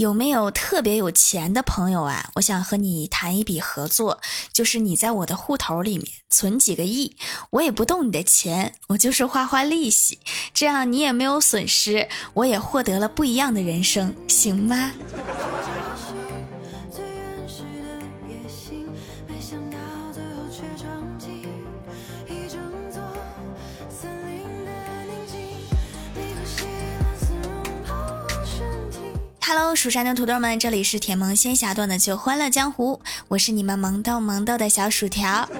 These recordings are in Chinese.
有没有特别有钱的朋友啊？我想和你谈一笔合作，就是你在我的户头里面存几个亿，我也不动你的钱，我就是花花利息，这样你也没有损失，我也获得了不一样的人生，行吗？Hello，蜀山的土豆们，这里是甜萌仙侠段的《就欢乐江湖》，我是你们萌豆萌豆的小薯条。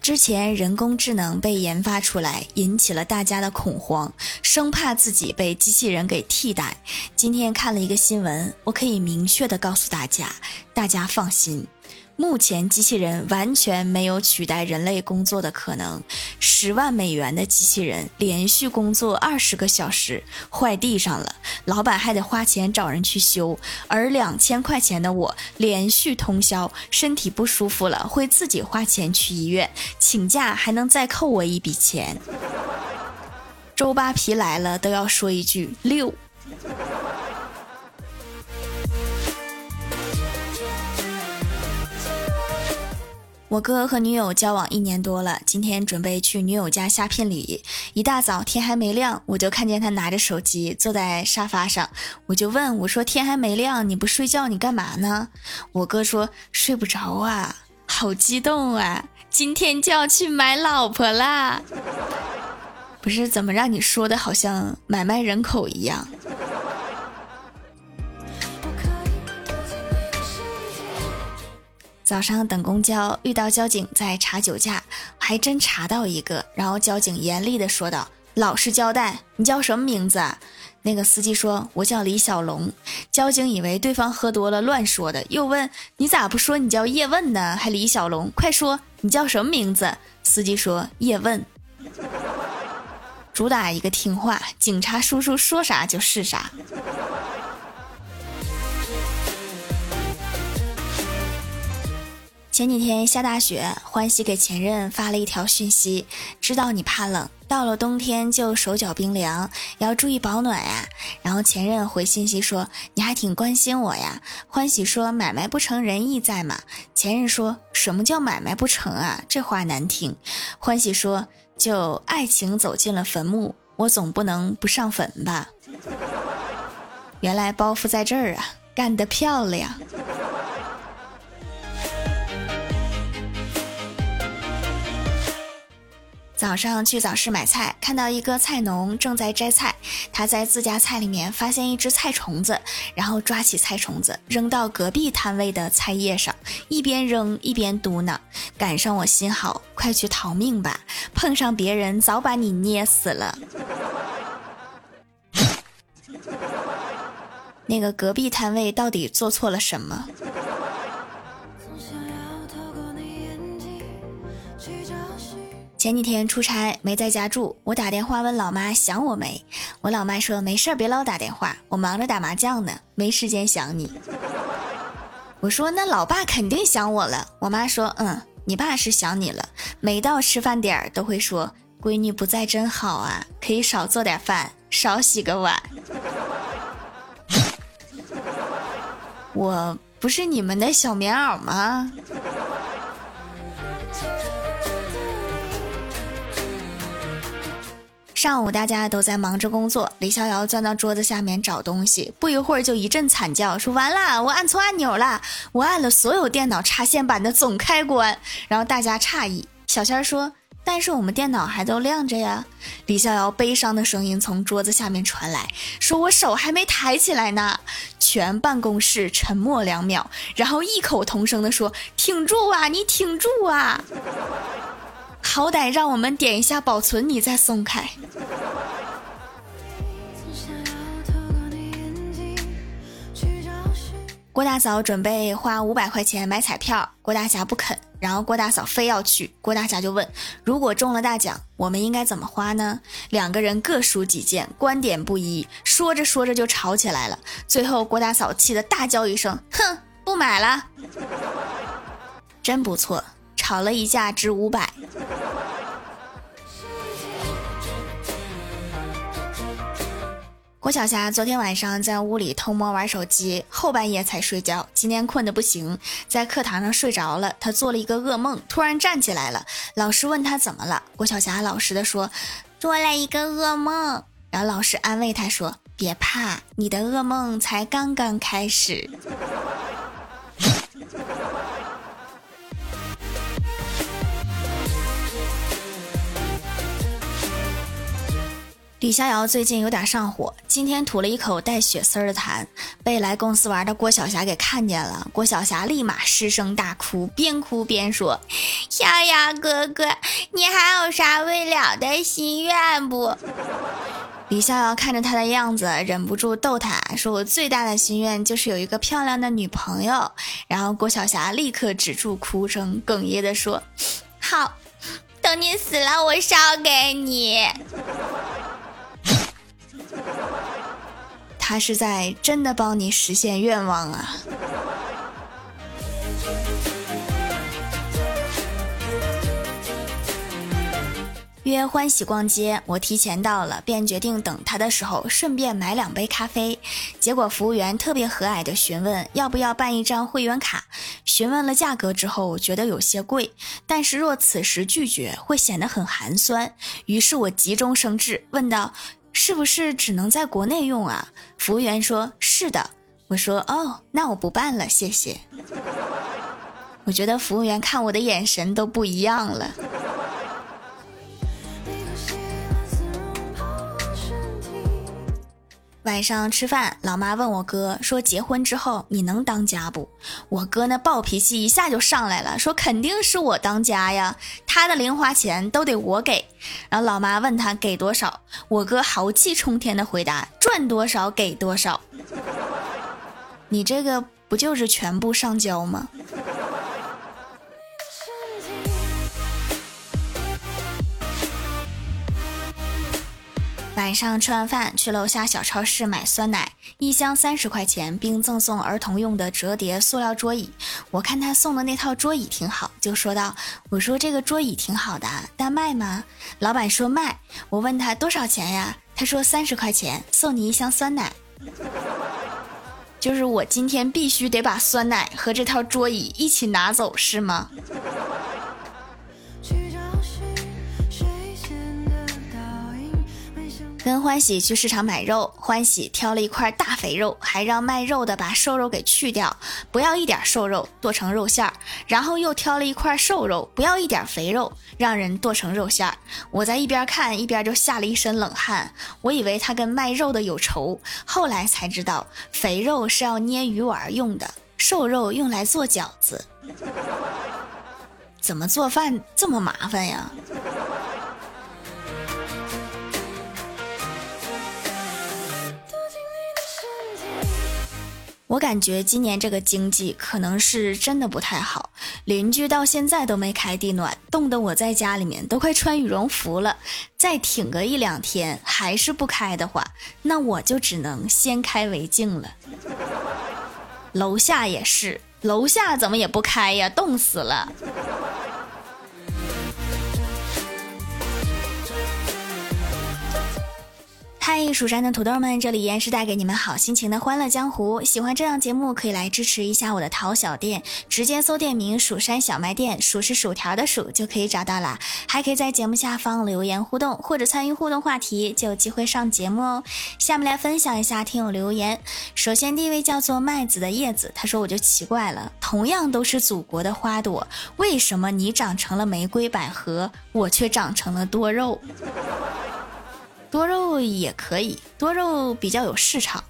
之前人工智能被研发出来，引起了大家的恐慌，生怕自己被机器人给替代。今天看了一个新闻，我可以明确的告诉大家，大家放心。目前机器人完全没有取代人类工作的可能。十万美元的机器人连续工作二十个小时，坏地上了，老板还得花钱找人去修。而两千块钱的我连续通宵，身体不舒服了会自己花钱去医院，请假还能再扣我一笔钱。周扒皮来了都要说一句六。我哥和女友交往一年多了，今天准备去女友家下聘礼。一大早天还没亮，我就看见他拿着手机坐在沙发上，我就问我说：“天还没亮，你不睡觉，你干嘛呢？”我哥说：“睡不着啊，好激动啊，今天就要去买老婆啦！”不是怎么让你说的好像买卖人口一样？早上等公交，遇到交警在查酒驾，还真查到一个。然后交警严厉的说道：“老实交代，你叫什么名字？”那个司机说：“我叫李小龙。”交警以为对方喝多了乱说的，又问：“你咋不说你叫叶问呢？还李小龙？快说你叫什么名字？”司机说：“叶问。”主打一个听话，警察叔叔说啥就是啥。前几天下大雪，欢喜给前任发了一条讯息：“知道你怕冷，到了冬天就手脚冰凉，要注意保暖呀。”然后前任回信息说：“你还挺关心我呀。”欢喜说：“买卖不成仁义在嘛。”前任说什么叫买卖不成啊？这话难听。欢喜说：“就爱情走进了坟墓，我总不能不上坟吧？”原来包袱在这儿啊，干得漂亮。早上去早市买菜，看到一个菜农正在摘菜。他在自家菜里面发现一只菜虫子，然后抓起菜虫子扔到隔壁摊位的菜叶上，一边扔一边嘟囔：“赶上我心好，快去逃命吧！碰上别人早把你捏死了。”那个隔壁摊位到底做错了什么？前几天出差没在家住，我打电话问老妈想我没？我老妈说没事儿，别老打电话，我忙着打麻将呢，没时间想你。我说那老爸肯定想我了。我妈说嗯，你爸是想你了，每到吃饭点儿都会说闺女不在真好啊，可以少做点饭，少洗个碗。我不是你们的小棉袄吗？上午大家都在忙着工作，李逍遥钻到桌子下面找东西，不一会儿就一阵惨叫，说完了，我按错按钮了，我按了所有电脑插线板的总开关。然后大家诧异，小仙儿说：“但是我们电脑还都亮着呀。”李逍遥悲伤的声音从桌子下面传来，说：“我手还没抬起来呢。”全办公室沉默两秒，然后异口同声的说：“挺住啊，你挺住啊。”好歹让我们点一下保存，你再松开。郭大嫂准备花五百块钱买彩票，郭大侠不肯，然后郭大嫂非要去，郭大侠就问：如果中了大奖，我们应该怎么花呢？两个人各抒己见，观点不一，说着说着就吵起来了。最后郭大嫂气得大叫一声：哼，不买了！真不错。吵了一架，值五百。郭晓霞昨天晚上在屋里偷摸玩手机，后半夜才睡觉。今天困得不行，在课堂上睡着了。她做了一个噩梦，突然站起来了。老师问她怎么了，郭晓霞老实的说：“做了一个噩梦。”然后老师安慰她说：“别怕，你的噩梦才刚刚开始。”李逍遥最近有点上火，今天吐了一口带血丝儿的痰，被来公司玩的郭晓霞给看见了。郭晓霞立马失声大哭，边哭边说：“逍遥哥哥，你还有啥未了的心愿不？”李逍遥看着他的样子，忍不住逗他说：“我最大的心愿就是有一个漂亮的女朋友。”然后郭晓霞立刻止住哭声，哽咽的说：“好，等你死了，我烧给你。” 他是在真的帮你实现愿望啊！约欢喜逛街，我提前到了，便决定等他的时候顺便买两杯咖啡。结果服务员特别和蔼的询问要不要办一张会员卡。询问了价格之后，我觉得有些贵，但是若此时拒绝会显得很寒酸，于是我急中生智问道。是不是只能在国内用啊？服务员说：“是的。”我说：“哦，那我不办了，谢谢。”我觉得服务员看我的眼神都不一样了。晚上吃饭，老妈问我哥说：“结婚之后你能当家不？”我哥那暴脾气一下就上来了，说：“肯定是我当家呀，他的零花钱都得我给。”然后老妈问他给多少，我哥豪气冲天的回答：“赚多少给多少。”你这个不就是全部上交吗？晚上吃完饭，去楼下小超市买酸奶，一箱三十块钱，并赠送儿童用的折叠塑料桌椅。我看他送的那套桌椅挺好，就说道：“我说这个桌椅挺好的，但卖吗？”老板说卖。我问他多少钱呀？他说三十块钱，送你一箱酸奶。就是我今天必须得把酸奶和这套桌椅一起拿走，是吗？跟欢喜去市场买肉，欢喜挑了一块大肥肉，还让卖肉的把瘦肉给去掉，不要一点瘦肉，剁成肉馅儿。然后又挑了一块瘦肉，不要一点肥肉，让人剁成肉馅儿。我在一边看一边就吓了一身冷汗，我以为他跟卖肉的有仇，后来才知道肥肉是要捏鱼丸用的，瘦肉用来做饺子。怎么做饭这么麻烦呀？我感觉今年这个经济可能是真的不太好，邻居到现在都没开地暖，冻得我在家里面都快穿羽绒服了。再挺个一两天还是不开的话，那我就只能先开为敬了。楼下也是，楼下怎么也不开呀？冻死了。嗨，蜀山的土豆们，这里依然是带给你们好心情的欢乐江湖。喜欢这档节目，可以来支持一下我的淘小店，直接搜店名“蜀山小卖店”，数是薯条的数就可以找到啦。还可以在节目下方留言互动，或者参与互动话题，就有机会上节目哦。下面来分享一下听友留言。首先第一位叫做麦子的叶子，他说我就奇怪了，同样都是祖国的花朵，为什么你长成了玫瑰百合，我却长成了多肉？多肉也可以，多肉比较有市场。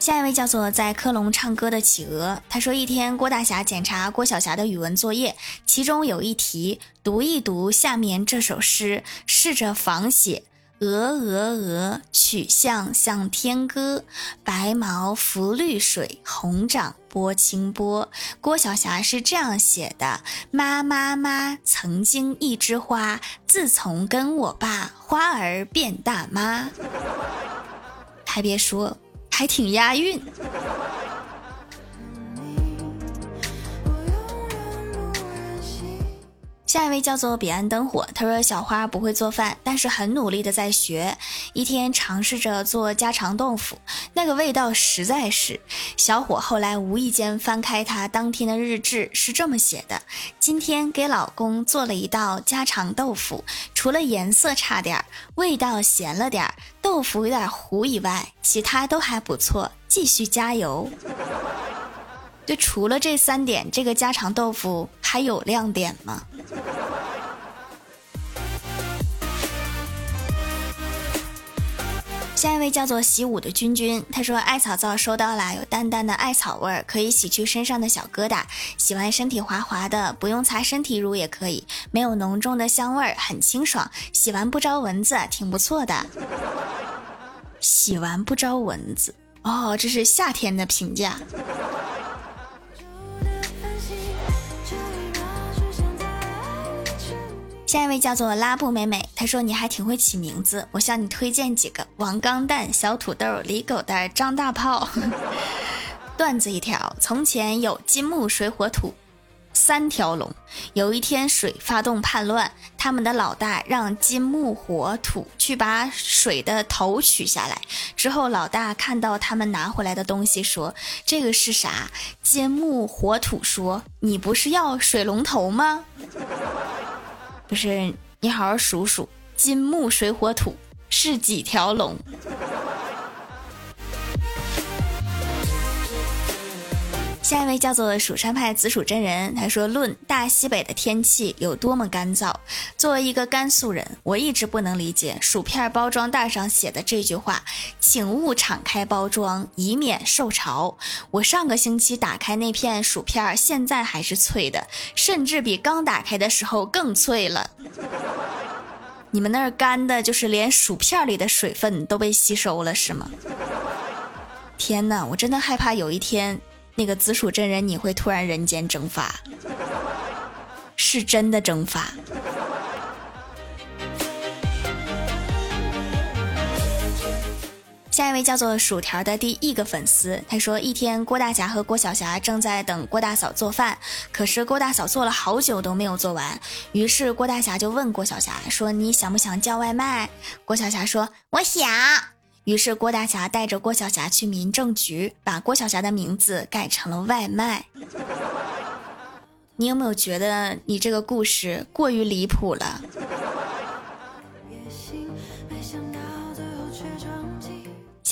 下一位叫做在科隆唱歌的企鹅，他说一天郭大侠检查郭晓霞的语文作业，其中有一题读一读下面这首诗，试着仿写。鹅鹅鹅，曲项向天歌。白毛浮绿水，红掌拨清波。郭晓霞是这样写的：妈妈妈，曾经一枝花，自从跟我爸，花儿变大妈。还别说，还挺押韵。下一位叫做彼岸灯火，他说小花不会做饭，但是很努力的在学。一天尝试着做家常豆腐，那个味道实在是……小伙后来无意间翻开他当天的日志，是这么写的：今天给老公做了一道家常豆腐，除了颜色差点，味道咸了点，豆腐有点糊以外，其他都还不错，继续加油。就除了这三点，这个家常豆腐还有亮点吗？下一位叫做习武的君君，他说艾草皂收到了，有淡淡的艾草味儿，可以洗去身上的小疙瘩，洗完身体滑滑的，不用擦身体乳也可以，没有浓重的香味儿，很清爽，洗完不招蚊子，挺不错的。洗完不招蚊子，哦，这是夏天的评价。下一位叫做拉布美美，她说你还挺会起名字，我向你推荐几个：王钢蛋、小土豆、李狗蛋、张大炮。段子一条：从前有金木水火土三条龙，有一天水发动叛乱，他们的老大让金木火土去把水的头取下来。之后老大看到他们拿回来的东西，说这个是啥？金木火土说你不是要水龙头吗？就是，你好好数数，金木水火土是几条龙？下一位叫做蜀山派紫薯真人，他说：“论大西北的天气有多么干燥，作为一个甘肃人，我一直不能理解薯片包装袋上写的这句话，请勿敞开包装，以免受潮。我上个星期打开那片薯片，现在还是脆的，甚至比刚打开的时候更脆了。你们那儿干的，就是连薯片里的水分都被吸收了，是吗？天哪，我真的害怕有一天。”那个紫薯真人，你会突然人间蒸发，是真的蒸发。下一位叫做薯条的第一个粉丝，他说：一天，郭大侠和郭晓霞正在等郭大嫂做饭，可是郭大嫂做了好久都没有做完，于是郭大侠就问郭晓霞说：“你想不想叫外卖？”郭晓霞说：“我想。”于是郭大侠带着郭晓霞去民政局，把郭晓霞的名字改成了外卖。你有没有觉得你这个故事过于离谱了？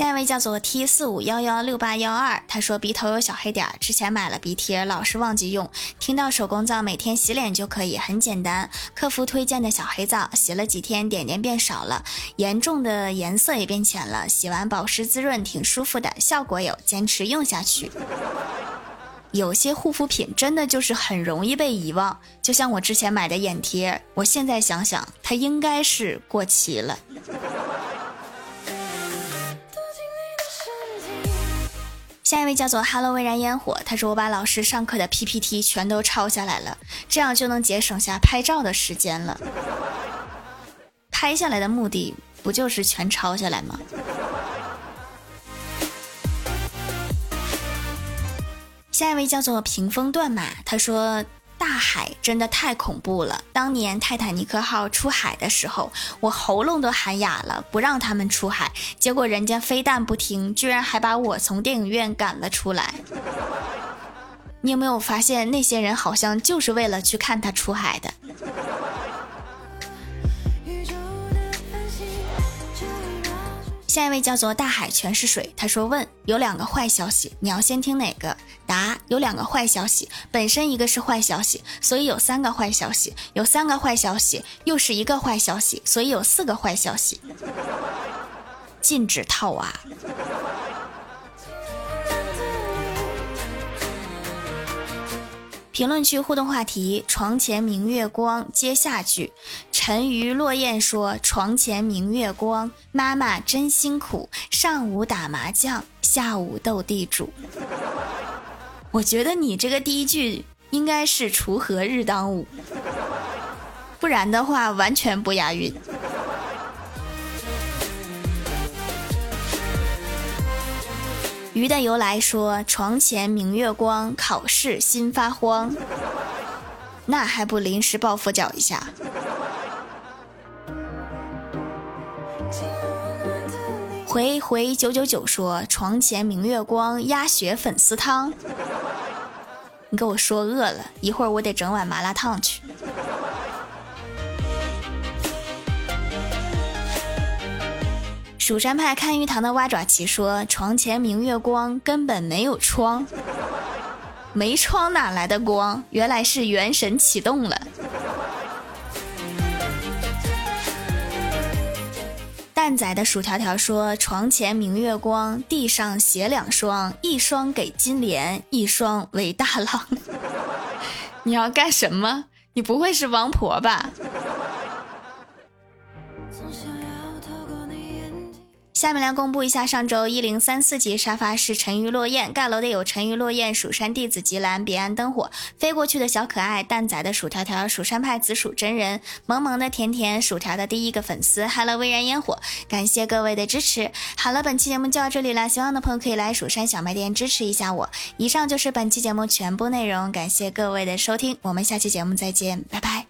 下一位叫做 T 四五幺幺六八幺二，他说鼻头有小黑点，之前买了鼻贴，老是忘记用。听到手工皂每天洗脸就可以，很简单。客服推荐的小黑皂，洗了几天点点变少了，严重的颜色也变浅了，洗完保湿滋润，挺舒服的，效果有，坚持用下去。有些护肤品真的就是很容易被遗忘，就像我之前买的眼贴，我现在想想，它应该是过期了。下一位叫做 Hello 微燃烟火，他说我把老师上课的 PPT 全都抄下来了，这样就能节省下拍照的时间了。拍下来的目的不就是全抄下来吗？下一位叫做屏风断码，他说。大海真的太恐怖了！当年泰坦尼克号出海的时候，我喉咙都喊哑了，不让他们出海。结果人家非但不听，居然还把我从电影院赶了出来。你有没有发现，那些人好像就是为了去看他出海的？下一位叫做大海全是水，他说：“问有两个坏消息，你要先听哪个？答有两个坏消息，本身一个是坏消息，所以有三个坏消息；有三个坏消息，又是一个坏消息，所以有四个坏消息。禁止套娃。”评论区互动话题：床前明月光。接下句：沉鱼落雁说：“床前明月光，妈妈真辛苦，上午打麻将，下午斗地主。”我觉得你这个第一句应该是“锄禾日当午”，不然的话完全不押韵。鱼的由来说：床前明月光，考试心发慌。那还不临时抱佛脚一下？回回九九九说床前明月光，鸭血粉丝汤。你给我说饿了一会儿，我得整碗麻辣烫去。蜀山派看鱼塘的蛙爪奇说：“床前明月光，根本没有窗，没窗哪来的光？原来是元神启动了。”蛋仔的薯条条说：“床前明月光，地上鞋两双，一双给金莲，一双为大郎。你要干什么？你不会是王婆吧？”下面来公布一下上周一零三四级沙发是沉鱼落雁，盖楼的有沉鱼落雁、蜀山弟子吉兰、彼岸灯火、飞过去的小可爱、蛋仔的薯条条、蜀山派紫薯真人、萌萌的甜甜、薯条的第一个粉丝，Hello 微燃烟火，感谢各位的支持。好了，本期节目就到这里了，喜欢的朋友可以来蜀山小卖店支持一下我。以上就是本期节目全部内容，感谢各位的收听，我们下期节目再见，拜拜。